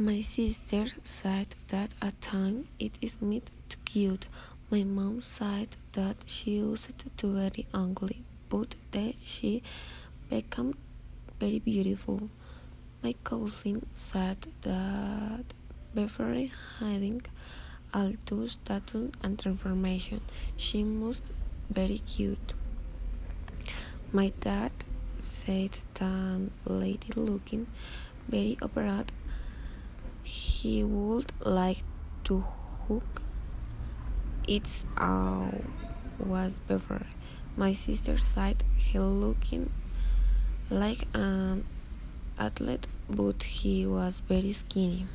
My sister said that at time it is to cute. My mom said that she used to very ugly, but that she became very beautiful. My cousin said that before having all those tattoos and transformation, she must very cute. My dad said that lady looking very operate he would like to hook its all was better. My sister said he looking like an athlete, but he was very skinny.